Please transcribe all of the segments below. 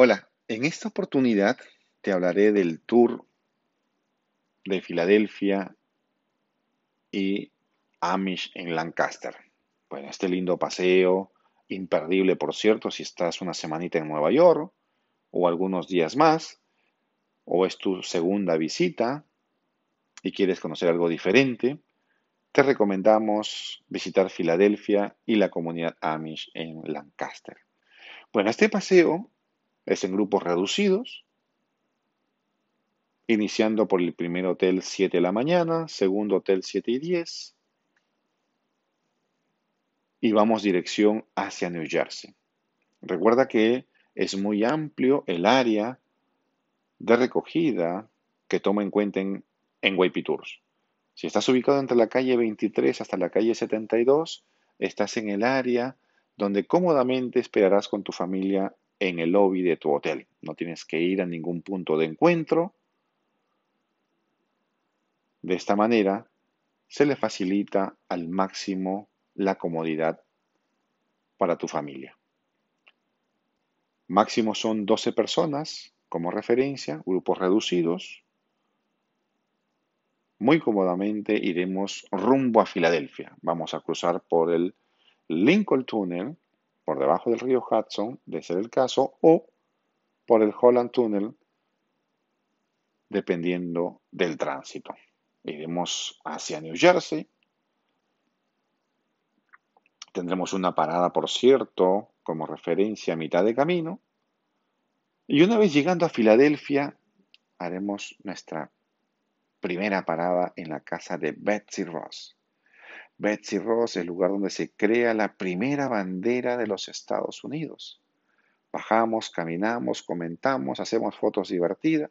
Hola, en esta oportunidad te hablaré del tour de Filadelfia y Amish en Lancaster. Bueno, este lindo paseo, imperdible por cierto, si estás una semanita en Nueva York o algunos días más, o es tu segunda visita y quieres conocer algo diferente, te recomendamos visitar Filadelfia y la comunidad Amish en Lancaster. Bueno, este paseo es en grupos reducidos, iniciando por el primer hotel 7 de la mañana, segundo hotel 7 y 10, y vamos dirección hacia New Jersey. Recuerda que es muy amplio el área de recogida que toma en cuenta en, en Tours. Si estás ubicado entre la calle 23 hasta la calle 72, estás en el área donde cómodamente esperarás con tu familia en el lobby de tu hotel. No tienes que ir a ningún punto de encuentro. De esta manera, se le facilita al máximo la comodidad para tu familia. Máximo son 12 personas como referencia, grupos reducidos. Muy cómodamente iremos rumbo a Filadelfia. Vamos a cruzar por el Lincoln Tunnel por debajo del río Hudson, de ser el caso, o por el Holland Tunnel, dependiendo del tránsito. Iremos hacia New Jersey. Tendremos una parada, por cierto, como referencia a mitad de camino. Y una vez llegando a Filadelfia, haremos nuestra primera parada en la casa de Betsy Ross. Betsy Ross, el lugar donde se crea la primera bandera de los Estados Unidos. Bajamos, caminamos, comentamos, hacemos fotos divertidas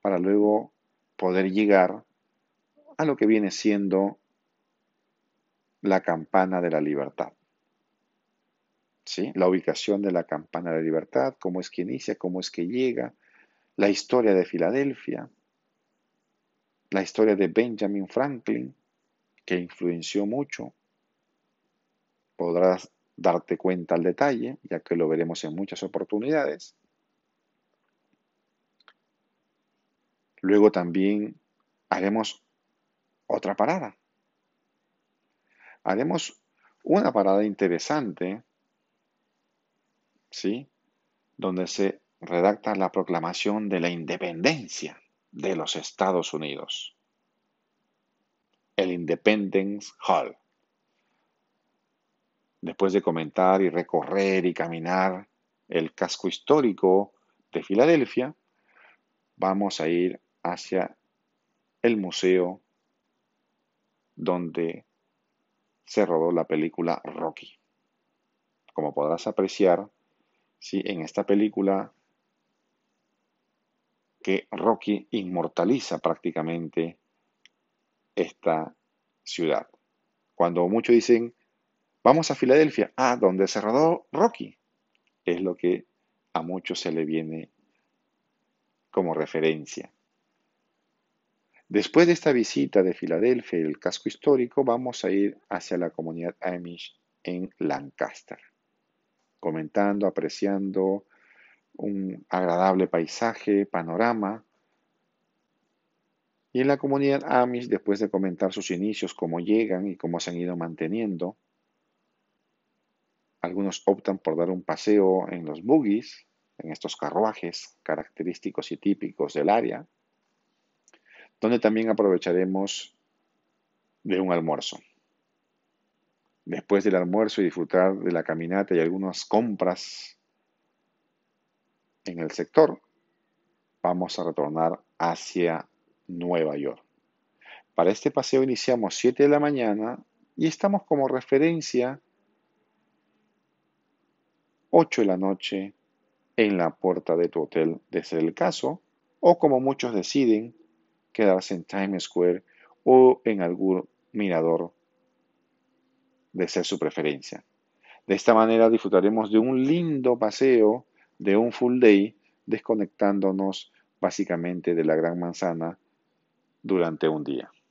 para luego poder llegar a lo que viene siendo la campana de la libertad. ¿Sí? La ubicación de la campana de la libertad, cómo es que inicia, cómo es que llega, la historia de Filadelfia, la historia de Benjamin Franklin, que influenció mucho. Podrás darte cuenta al detalle, ya que lo veremos en muchas oportunidades. Luego también haremos otra parada. Haremos una parada interesante, ¿sí? Donde se redacta la proclamación de la independencia de los Estados Unidos el Independence Hall. Después de comentar y recorrer y caminar el casco histórico de Filadelfia, vamos a ir hacia el museo donde se rodó la película Rocky. Como podrás apreciar, ¿sí? en esta película que Rocky inmortaliza prácticamente esta ciudad. Cuando muchos dicen, vamos a Filadelfia, ah, donde se rodó Rocky, es lo que a muchos se le viene como referencia. Después de esta visita de Filadelfia y el casco histórico, vamos a ir hacia la comunidad Amish en Lancaster, comentando, apreciando un agradable paisaje, panorama, y en la comunidad Amish, después de comentar sus inicios, cómo llegan y cómo se han ido manteniendo, algunos optan por dar un paseo en los buggies, en estos carruajes característicos y típicos del área, donde también aprovecharemos de un almuerzo. Después del almuerzo y disfrutar de la caminata y algunas compras en el sector, vamos a retornar hacia Nueva York. Para este paseo iniciamos 7 de la mañana y estamos como referencia 8 de la noche en la puerta de tu hotel de ser el caso, o como muchos deciden, quedarse en Times Square o en algún mirador de ser su preferencia. De esta manera disfrutaremos de un lindo paseo, de un full day, desconectándonos básicamente de la Gran Manzana durante un día.